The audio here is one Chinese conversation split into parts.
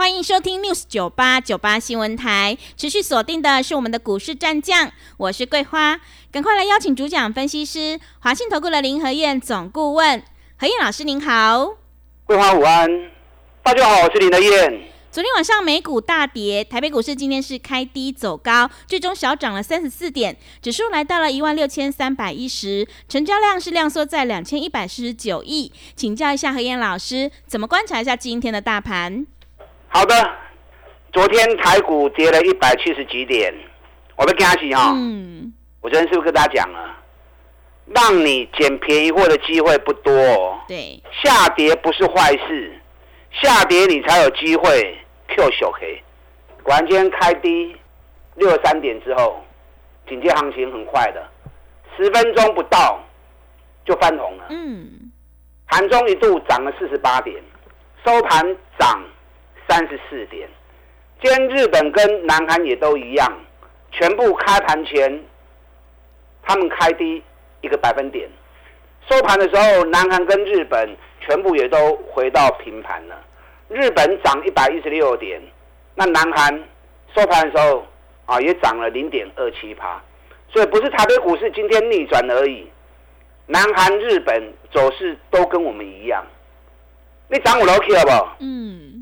欢迎收听 News 九八九八新闻台，持续锁定的是我们的股市战将，我是桂花，赶快来邀请主讲分析师华信投顾的林和燕总顾问，何燕老师您好，桂花午安，大家好，我是林和燕。昨天晚上美股大跌，台北股市今天是开低走高，最终小涨了三十四点，指数来到了一万六千三百一十，成交量是量缩在两千一百四十九亿，请教一下何燕老师，怎么观察一下今天的大盘？好的，昨天台股跌了一百七十几点，我们跟他起哈。嗯。我昨天是不是跟大家讲了，让你捡便宜货的机会不多。对。下跌不是坏事，下跌你才有机会 Q 小 K。果然今天开低六十三点之后，紧接行情很快的，十分钟不到就翻红了。嗯。盘中一度涨了四十八点，收盘涨。三十四点，今天日本跟南韩也都一样，全部开盘前，他们开低一个百分点，收盘的时候，南韩跟日本全部也都回到平盘了。日本涨一百一十六点，那南韩收盘的时候啊，也涨了零点二七趴，所以不是台北股市今天逆转而已，南韩、日本走势都跟我们一样。你涨我楼 K 了不？嗯。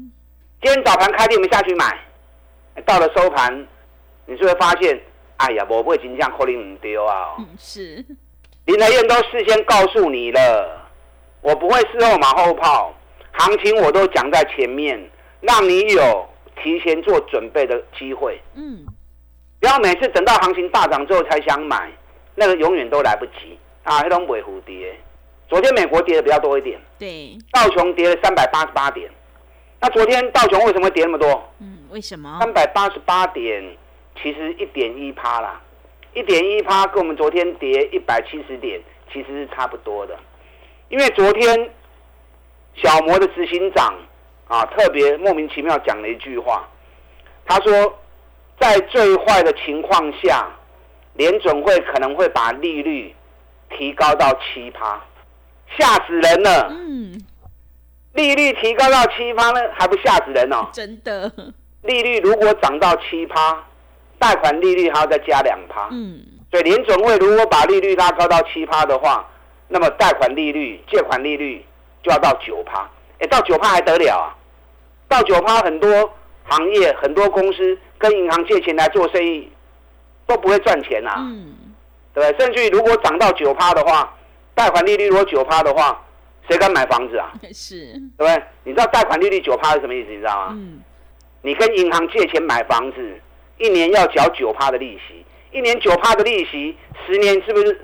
今天早盘开店，我们下去买，到了收盘，你就会发现，哎呀，我不会金价可能唔丢啊。嗯，是。林台燕都事先告诉你了，我不会事后马后炮，行情我都讲在前面，让你有提前做准备的机会。嗯。不要每次等到行情大涨之后才想买，那个永远都来不及啊！那种尾蝴蝶，昨天美国跌的比较多一点，对，道琼跌了三百八十八点。那昨天道琼为什么跌那么多？嗯，为什么？三百八十八点，其实一点一趴啦，一点一趴跟我们昨天跌一百七十点其实是差不多的。因为昨天小摩的执行长啊，特别莫名其妙讲了一句话，他说，在最坏的情况下，联准会可能会把利率提高到七趴，吓死人了。嗯。利率提高到七趴呢，还不吓死人哦！真的，利率如果涨到七趴，贷款利率还要再加两趴。嗯，所以联准会如果把利率拉高到七趴的话，那么贷款利率、借款利率就要到九趴。哎，到九趴还得了啊？到九趴，很多行业、很多公司跟银行借钱来做生意都不会赚钱呐。嗯，对？甚至于如果涨到九趴的话，贷款利率如果九趴的话。谁敢买房子啊？是，对不对？你知道贷款利率九趴是什么意思？你知道吗？嗯。你跟银行借钱买房子，一年要缴九趴的利息，一年九趴的利息，十年是不是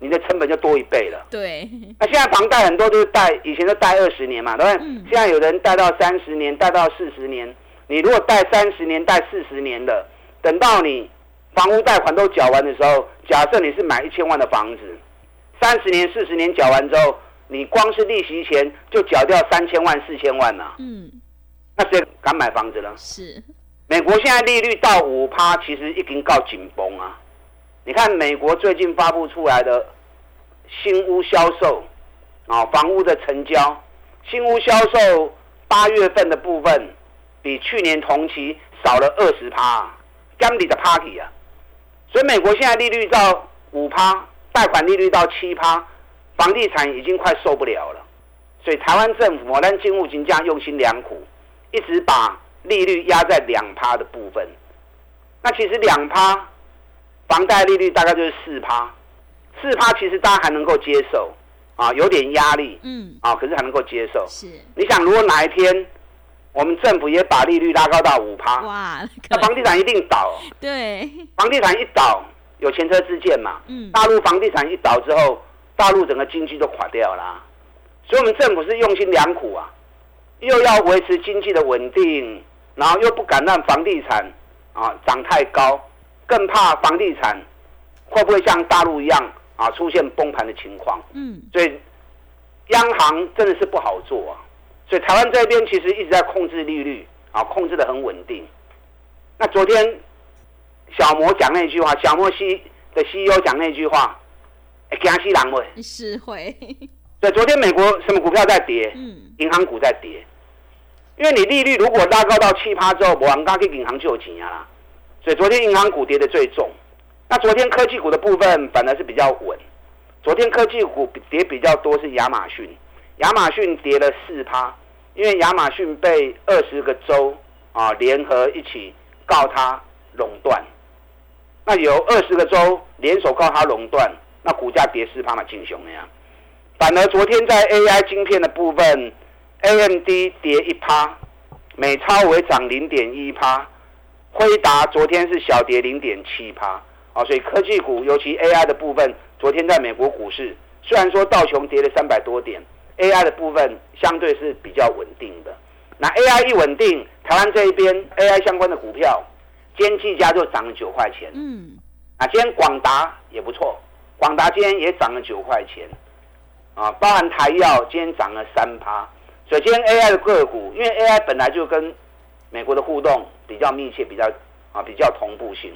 你的成本就多一倍了？对。那现在房贷很多都是贷，以前都贷二十年嘛，对不对？现在有人贷到三十年，贷到四十年。你如果贷三十年、贷四十年的，等到你房屋贷款都缴完的时候，假设你是买一千万的房子，三十年、四十年缴完之后。你光是利息钱就缴掉三千万四千万了，嗯，那谁敢买房子呢？是，美国现在利率到五趴，其实已经告紧绷啊。你看美国最近发布出来的新屋销售啊，房屋的成交，新屋销售八月份的部分比去年同期少了二十趴，干你的 party 啊！所以美国现在利率到五趴，贷款利率到七趴。房地产已经快受不了了，所以台湾政府我让金务金价用心良苦，一直把利率压在两趴的部分。那其实两趴房贷利率大概就是四趴，四趴其实大家还能够接受啊，有点压力，嗯，啊，可是还能够接受。是，你想如果哪一天我们政府也把利率拉高到五趴，哇，那房地产一定倒。对，房地产一倒，有前车之鉴嘛。嗯，大陆房地产一倒之后。大陆整个经济都垮掉了，所以我们政府是用心良苦啊，又要维持经济的稳定，然后又不敢让房地产啊涨太高，更怕房地产会不会像大陆一样啊出现崩盘的情况？嗯，所以央行真的是不好做啊。所以台湾这边其实一直在控制利率啊，控制的很稳定。那昨天小摩讲那句话，小摩西的 CEO 讲那句话，惊死人会。是会。所以昨天美国什么股票在跌？嗯，银行股在跌。因为你利率如果拉高到七趴之后，我刚给银行就有钱啊。所以昨天银行股跌的最重。那昨天科技股的部分反而是比较稳。昨天科技股跌比较多是亚马逊，亚马逊跌了四趴，因为亚马逊被二十个州啊联合一起告它垄断。那有二十个州联手告它垄断，那股价跌四趴嘛，进熊那样。反而昨天在 AI 晶片的部分，AMD 跌一趴，美超为涨零点一趴，辉达昨天是小跌零点七趴。啊，所以科技股，尤其 AI 的部分，昨天在美国股市，虽然说道琼跌了三百多点，AI 的部分相对是比较稳定的。那 AI 一稳定，台湾这一边 AI 相关的股票，今天技嘉就涨了九块钱。嗯。啊，今天广达也不错，广达今天也涨了九块钱。啊，包含台药今天涨了三趴。所以今天 AI 的个股，因为 AI 本来就跟美国的互动比较密切，比较啊比较同步性。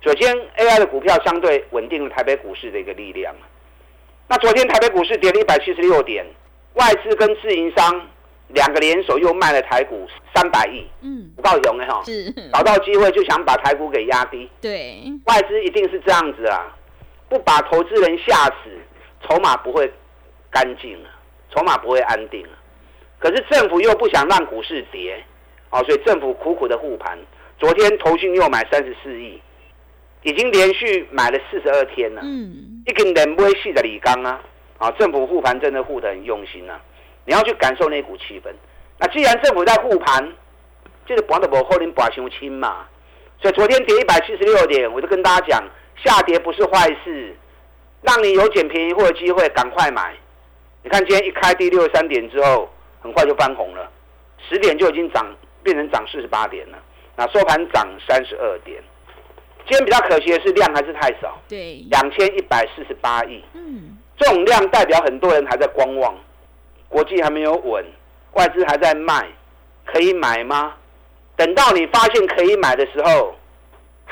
首先，AI 的股票相对稳定了台北股市的一个力量。那昨天台北股市跌了一百七十六点，外资跟自营商两个联手又卖了台股三百亿。嗯，不高雄的哈，是找到机会就想把台股给压低。对，外资一定是这样子啊，不把投资人吓死，筹码不会干净啊，筹码不会安定啊。可是政府又不想让股市跌，哦，所以政府苦苦的护盘。昨天投信又买三十四亿。已经连续买了四十二天了，嗯，一根人不会细的李刚啊，啊，政府护盘真的护得很用心啊，你要去感受那股气氛。那既然政府在护盘，就是博的不后林博雄亲嘛，所以昨天跌一百七十六点，我就跟大家讲，下跌不是坏事，让你有捡便宜货的机会，赶快买。你看今天一开低六十三点之后，很快就翻红了，十点就已经涨变成涨四十八点了，那收盘涨三十二点。今天比较可惜的是量还是太少，对，两千一百四十八亿，嗯，这种量代表很多人还在观望，国际还没有稳，外资还在卖，可以买吗？等到你发现可以买的时候，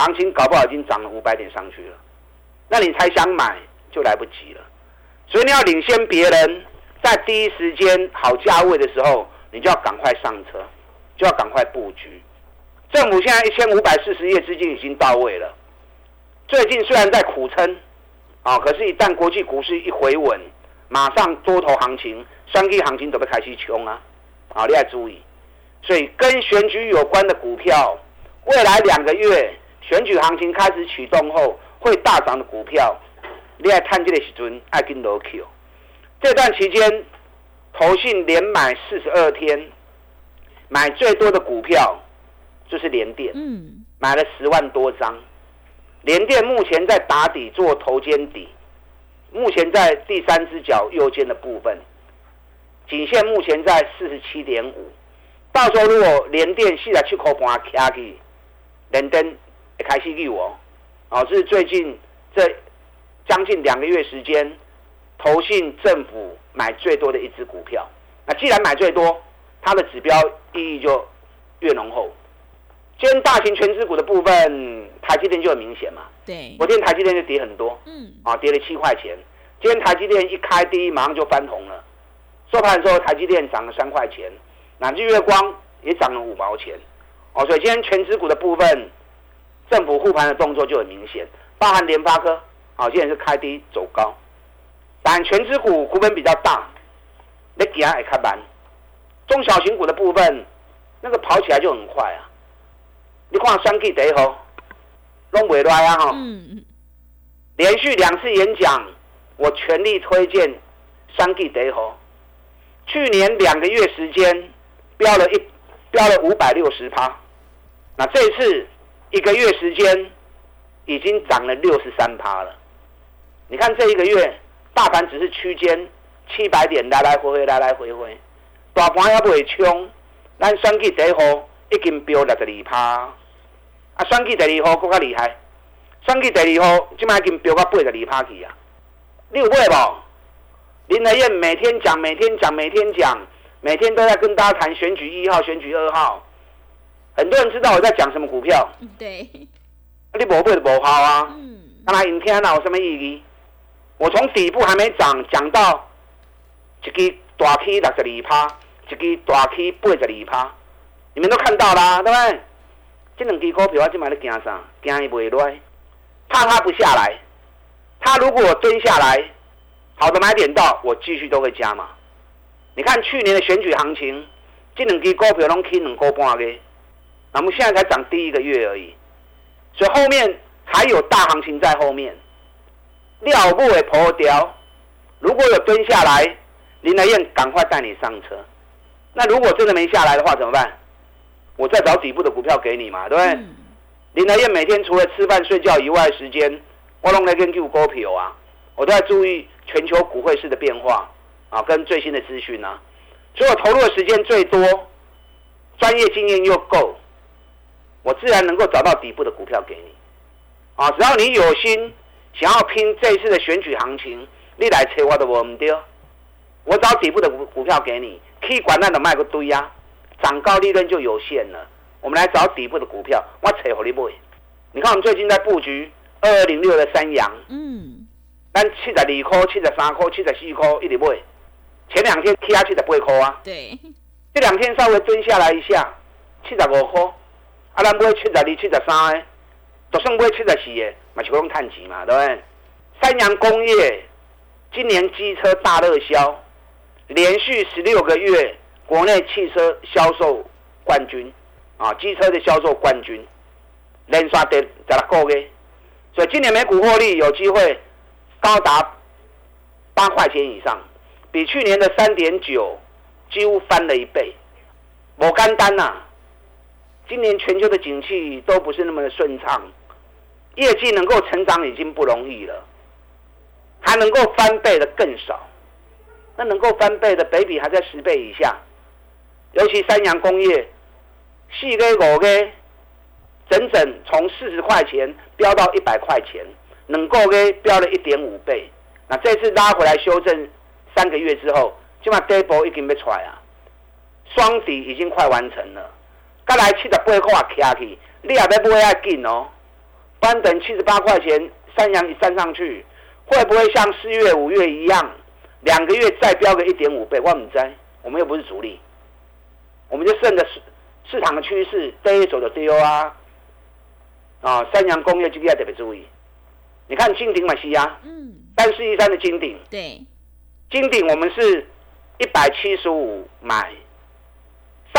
行情搞不好已经涨了五百点上去了，那你才想买就来不及了，所以你要领先别人，在第一时间好价位的时候，你就要赶快上车，就要赶快布局。政府现在一千五百四十亿资金已经到位了。最近虽然在苦撑，啊，可是，一旦国际股市一回稳，马上多头行情、三 K 行情都被开始冲啊！啊，你要注意。所以，跟选举有关的股票，未来两个月选举行情开始启动后会大涨的股票，你爱探这个时阵爱跟罗 Q。这段期间，投信连买四十二天，买最多的股票。就是联电，嗯，买了十万多张，联电目前在打底做头肩底，目前在第三只脚右肩的部分，颈线目前在四十七点五，到时候如果联电现在去口盘卡去，联电也开始给我，哦，这是最近这将近两个月时间，投信政府买最多的一只股票，那既然买最多，它的指标意义就越浓厚。今天大型全资股的部分，台积电就很明显嘛。对，昨天台积电就跌很多，嗯，啊，跌了七块钱。今天台积电一开低，马上就翻红了。收盘的时候，台积电涨了三块钱，那日月光也涨了五毛钱。哦，所以今天全资股的部分，政府护盘的动作就很明显，包含联发科，好，现在是开低走高。但全资股股本比较大，你底下也开板。中小型股的部分，那个跑起来就很快啊。你看三 K 第一号，拢未来啊哈！连续两次演讲，我全力推荐三 K 第一号。去年两个月时间，飙了一飙了五百六十趴，那这次一个月时间，已经涨了六十三趴了。你看这一个月，大盘只是区间七百点来来回回来来回回，大盘也不会冲，咱三 K 第一号已经飙六十二趴。啊，选举第二号更加厉害，选举第二号，即卖已经飙到八十二趴去啊！你有买无？林德燕每天讲，每天讲，每天讲，每天都在跟大家谈选举一号、选举二号。很多人知道我在讲什么股票，对，你无买就无好啊。嗯，那来影片那有什么意义？我从底部还没涨，讲到一支大 K 六十二趴，一支大 K 八十二趴，你们都看到啦，对不对？这两支股票我今晚在惊啥？惊伊袂落，怕它不下来。它如果蹲下来，好的买点到，我继续都会加嘛。你看去年的选举行情，这两支股票拢起两个半个，那么现在才涨第一个月而已，所以后面还有大行情在后面。料不会破掉，如果有蹲下来，林来燕赶快带你上车。那如果真的没下来的话怎么办？我再找底部的股票给你嘛，对不对？林来燕每天除了吃饭睡觉以外时间，我拢来研究股票啊，我都在注意全球股汇市的变化啊，跟最新的资讯啊，所以我投入的时间最多，专业经验又够，我自然能够找到底部的股票给你啊，只要你有心。想要拼这一次的选举行情，你来扯我都无唔对。我找底部的股股票给你，可以管那的卖个堆呀，涨高利润就有限了。我们来找底部的股票，我扯好你买。你看我们最近在布局二二零六的三阳，嗯，咱七十二块、七十三块、七十四块一直买。前两天 K 啊七十八块啊，对，这两天稍微蹲下来一下，七十五块，啊，咱买七十二、七十三的，就算买七十四的。买球用碳基嘛，对不对？三洋工业今年机车大热销，连续十六个月国内汽车销售冠军啊，机车的销售冠军，连刷第十六个月，所以今年每股获利有机会高达八块钱以上，比去年的三点九几乎翻了一倍。我干单呐，今年全球的景气都不是那么的顺畅。业绩能够成长已经不容易了，还能够翻倍的更少。那能够翻倍的，北比还在十倍以下。尤其三洋工业，四个五个，整整从四十块钱飙到一百块钱，能够给飙了一点五倍。那这次拉回来修正三个月之后，起码 double 已经被出来啊，双底已经快完成了。刚来七十八块卡去，你也要买要紧哦。翻等七十八块钱，三阳一站上去，会不会像四月、五月一样，两个月再飙个一点五倍？我唔知，我们又不是主力，我们就顺着市市场的趋势，跌走就丢啊！啊，三阳工业今天要特别注意。你看金鼎买，西亚，嗯，三四一三的金鼎，对，金鼎我们是一百七十五买，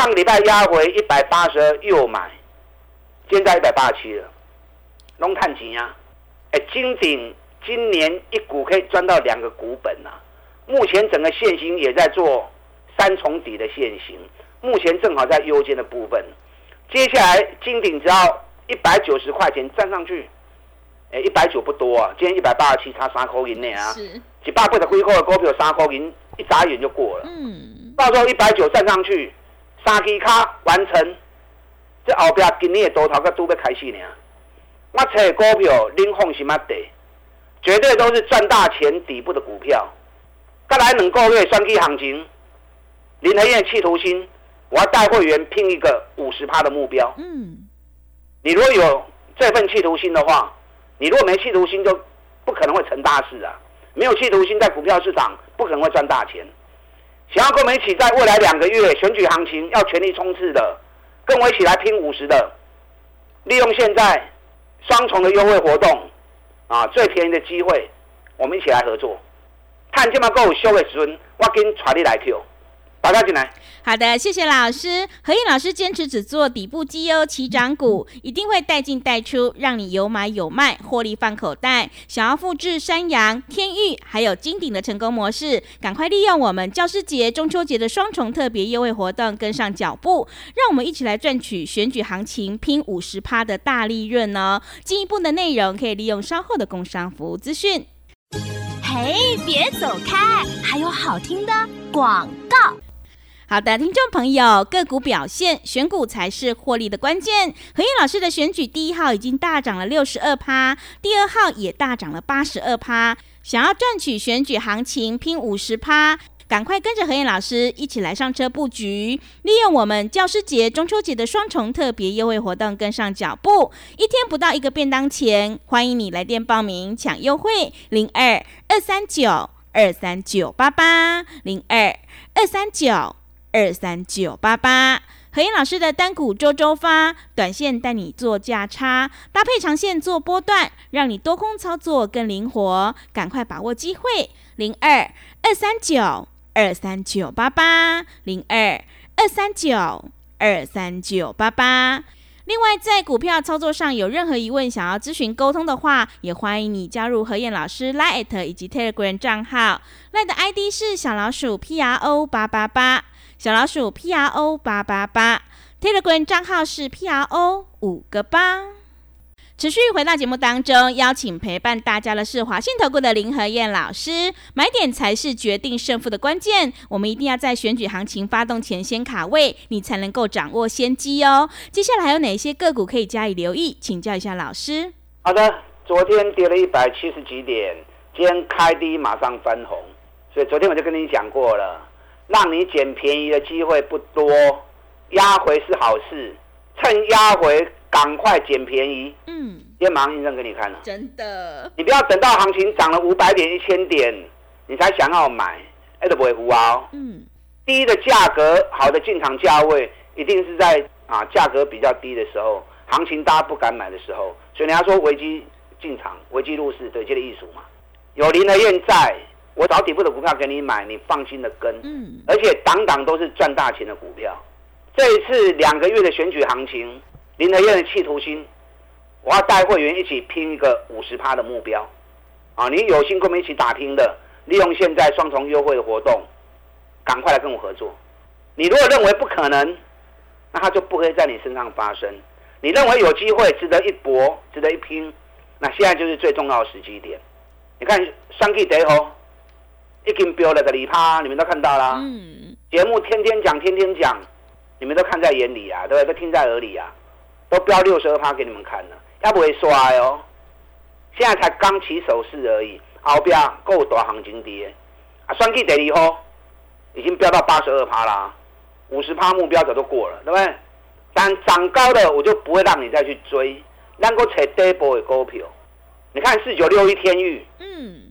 上个礼拜压回一百八十二又买，现在一百八十七了。龙探钱啊！哎，金鼎今年一股可以赚到两个股本呐。目前整个线型也在做三重底的线型，目前正好在优间的部分。接下来金鼎只要一百九十块钱站上去，哎，一百九不多啊，今天一百八十七差三块银呢啊，几百倍的亏空的股票三块银一眨眼就过了。嗯，到时候一百九站上去，三支卡完成，这后边今年的多头个都要开始呢。我找股票，恁放心啊得，绝对都是赚大钱底部的股票。再来两个月双 K 行情，林和燕企图心，我要带会员拼一个五十趴的目标。嗯，你如果有这份企图心的话，你如果没企图心，就不可能会成大事啊。没有企图心，在股票市场不可能会赚大钱。想要跟我们一起在未来两个月选举行情要全力冲刺的，跟我一起来拼五十的，利用现在。双重的优惠活动，啊，最便宜的机会，我们一起来合作。看这么够收的时阵，我跟传你来 Q。打开进来。好的，谢谢老师。何燕老师坚持只做底部绩优起涨股，一定会带进带出，让你有买有卖，获利放口袋。想要复制山羊、天域还有金鼎的成功模式，赶快利用我们教师节、中秋节的双重特别优惠活动，跟上脚步，让我们一起来赚取选举行情拼五十趴的大利润哦。进一步的内容可以利用稍后的工商服务资讯。嘿，别走开，还有好听的广告。好的，听众朋友，个股表现，选股才是获利的关键。何燕老师的选举第一号已经大涨了六十二趴，第二号也大涨了八十二趴。想要赚取选举行情，拼五十趴，赶快跟着何燕老师一起来上车布局，利用我们教师节、中秋节的双重特别优惠活动，跟上脚步，一天不到一个便当钱。欢迎你来电报名抢优惠，零二二三九二三九八八零二二三九。二三九八八，何燕老师的单股周周发，短线带你做价差，搭配长线做波段，让你多空操作更灵活，赶快把握机会，零二二三九二三九八八，零二二三九二三九八八。另外，在股票操作上有任何疑问，想要咨询沟通的话，也欢迎你加入何燕老师 Line 以及 Telegram 账号，Line 的 ID 是小老鼠 P R O 八八八。小老鼠 P R O 八八八，Telegram 账号是 P R O 五个八。持续回到节目当中，邀请陪伴大家的是华信投顾的林和燕老师。买点才是决定胜负的关键，我们一定要在选举行情发动前先卡位，你才能够掌握先机哦。接下来还有哪些个股可以加以留意？请教一下老师。好的，昨天跌了一百七十几点，今天开低马上翻红，所以昨天我就跟你讲过了。让你捡便宜的机会不多，压回是好事，趁压回赶快捡便宜。嗯，先马上印证给你看了。真的，你不要等到行情涨了五百点、一千点，你才想要买，哎都不会胡啊。嗯，低的价格好的进场价位，一定是在啊价格比较低的时候，行情大家不敢买的时候，所以人家说危机进场、危机入市，对，这个艺术嘛。有林和燕在。我找底部的股票给你买，你放心的跟，嗯，而且档档都是赚大钱的股票。这一次两个月的选举行情，林德燕的企图心，我要带会员一起拼一个五十趴的目标，啊，你有心跟我们一起打拼的，利用现在双重优惠的活动，赶快来跟我合作。你如果认为不可能，那它就不会在你身上发生。你认为有机会，值得一搏，值得一拼，那现在就是最重要的时机点。你看三 K 得吼。已经标了个里趴，你们都看到了。嗯，节目天天讲，天天讲，你们都看在眼里啊，对不对？都听在耳里啊，都标六十二趴给你们看了，要不会刷哦。现在才刚起手势而已，后边够大行情跌啊，算计得以后已经飙到八十二趴啦，五十趴目标早都过了，对不对？但涨高的我就不会让你再去追，能够踩底部的股票，你看四九六一天域，嗯。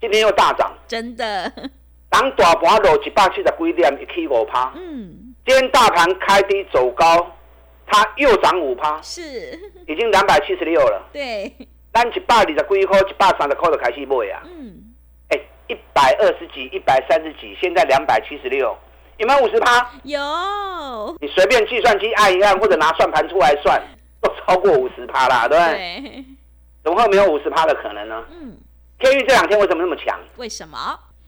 今天又大涨，真的。当大盘落一百七十几点，一起五趴。嗯。今天大盘开低走高，它又涨五趴。是。已经两百七十六了。对。咱一百二十几块、一百三十块就开始买啊。嗯。哎，一百二十几、一百三十几，现在两百七十六，有没有五十趴？有。你随便计算机按一按，或者拿算盘出来算，都超过五十趴啦，对不对？对。怎么会没有五十趴的可能呢？嗯。天域这两天为什么那么强？为什么？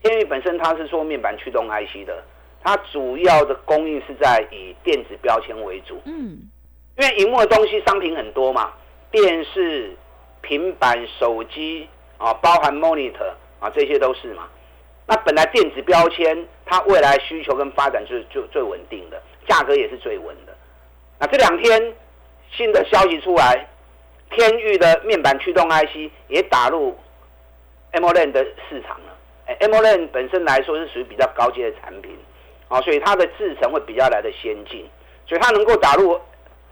天域本身它是做面板驱动 IC 的，它主要的供应是在以电子标签为主。嗯，因为荧幕的东西商品很多嘛，电视、平板、手机啊，包含 monitor 啊，这些都是嘛。那本来电子标签它未来需求跟发展就是就最稳定的，价格也是最稳的。那这两天新的消息出来，天域的面板驱动 IC 也打入。AMOLED 的市场了？哎，AMOLED 本身来说是属于比较高阶的产品，啊，所以它的制程会比较来的先进，所以它能够打入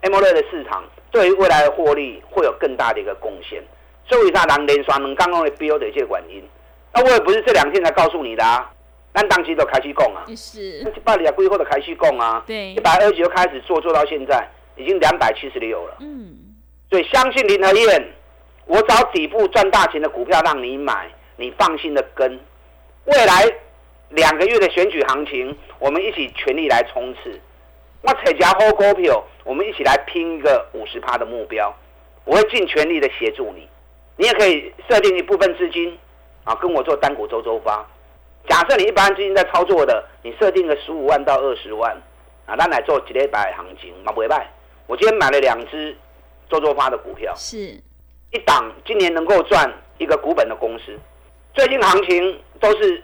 AMOLED 的市场，对于未来的获利会有更大的一个贡献。所以它能连刷能刚刚的标的一些原因，那我也不是这两天才告诉你的啊，那当时都开始供啊，是，一百里规划的开始供啊，对，一百二十就开始做，做到现在已经两百七十六了，嗯，所以相信林和燕。我找底部赚大钱的股票让你买，你放心的跟。未来两个月的选举行情，我们一起全力来冲刺。我采家好股票，我们一起来拼一个五十趴的目标。我会尽全力的协助你。你也可以设定一部分资金啊，跟我做单股周周发。假设你一般资金在操作的，你设定个十五万到二十万啊，那来做几礼拜行情嘛，不会败。我今天买了两只周周发的股票，是。一档今年能够赚一个股本的公司，最近行情都是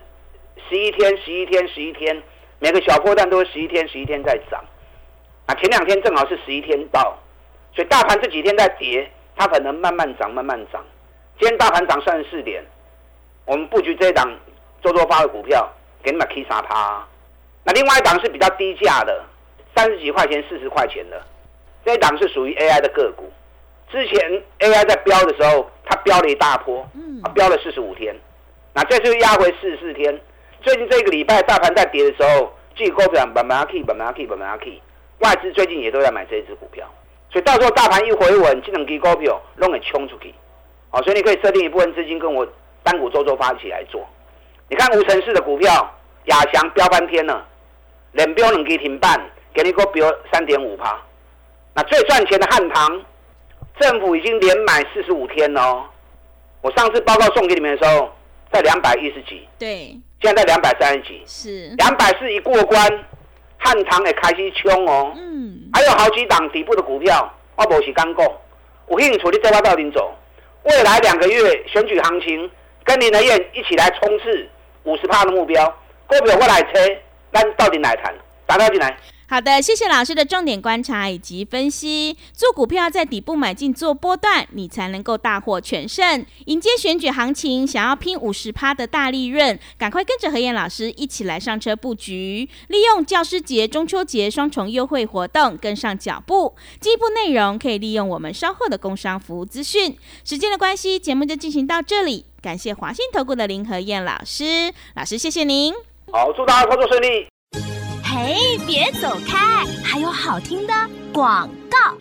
十一天、十一天、十一天，每个小波段都是十一天、十一天在涨。啊，前两天正好是十一天到，所以大盘这几天在跌，它可能慢慢涨、慢慢涨。今天大盘涨三十四点，我们布局这一档周周发的股票，给你们 K 杀趴。那另外一档是比较低价的，三十几块钱、四十块钱的，这一档是属于 AI 的个股。之前 AI 在飙的时候，它飙了一大波，它飙了四十五天，那这次压回四十四天。最近这个礼拜大盘在跌的时候，即股票慢慢 K、慢慢 K、慢慢 K。外资最近也都在买这一只股票，所以到时候大盘一回稳，这两支股票拢会冲出去。好，所以你可以设定一部分资金跟我单股周周发起来做。你看无城市的股票，亚翔飙翻天了，连标两支停半，给你个标三点五趴。那最赚钱的汉唐，政府已经连买四十五天哦。我上次报告送给你们的时候，在两百一十几，对，现在在两百三十几，是两百四一过关。汉唐也开始冲哦，嗯，还有好几档底部的股票，我无是刚讲，有兴趣你再我到顶走。未来两个月选举行情，跟林德燕一起来冲刺五十趴的目标，股票我来车，咱到底来谈，打到进来。好的，谢谢老师的重点观察以及分析。做股票在底部买进做波段，你才能够大获全胜。迎接选举行情，想要拼五十趴的大利润，赶快跟着何燕老师一起来上车布局，利用教师节、中秋节双重优惠活动跟上脚步。进一步内容可以利用我们稍后的工商服务资讯。时间的关系，节目就进行到这里。感谢华信投顾的林何燕老师，老师谢谢您。好，祝大家操作顺利。哎，别走开！还有好听的广告。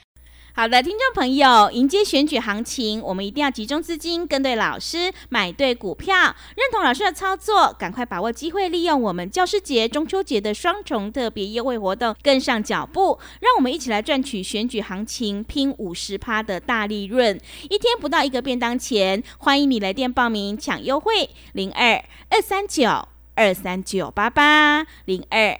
好的，听众朋友，迎接选举行情，我们一定要集中资金，跟对老师，买对股票，认同老师的操作，赶快把握机会，利用我们教师节、中秋节的双重特别优惠活动，跟上脚步，让我们一起来赚取选举行情拼五十趴的大利润，一天不到一个便当钱。欢迎你来电报名抢优惠，零二二三九二三九八八零二。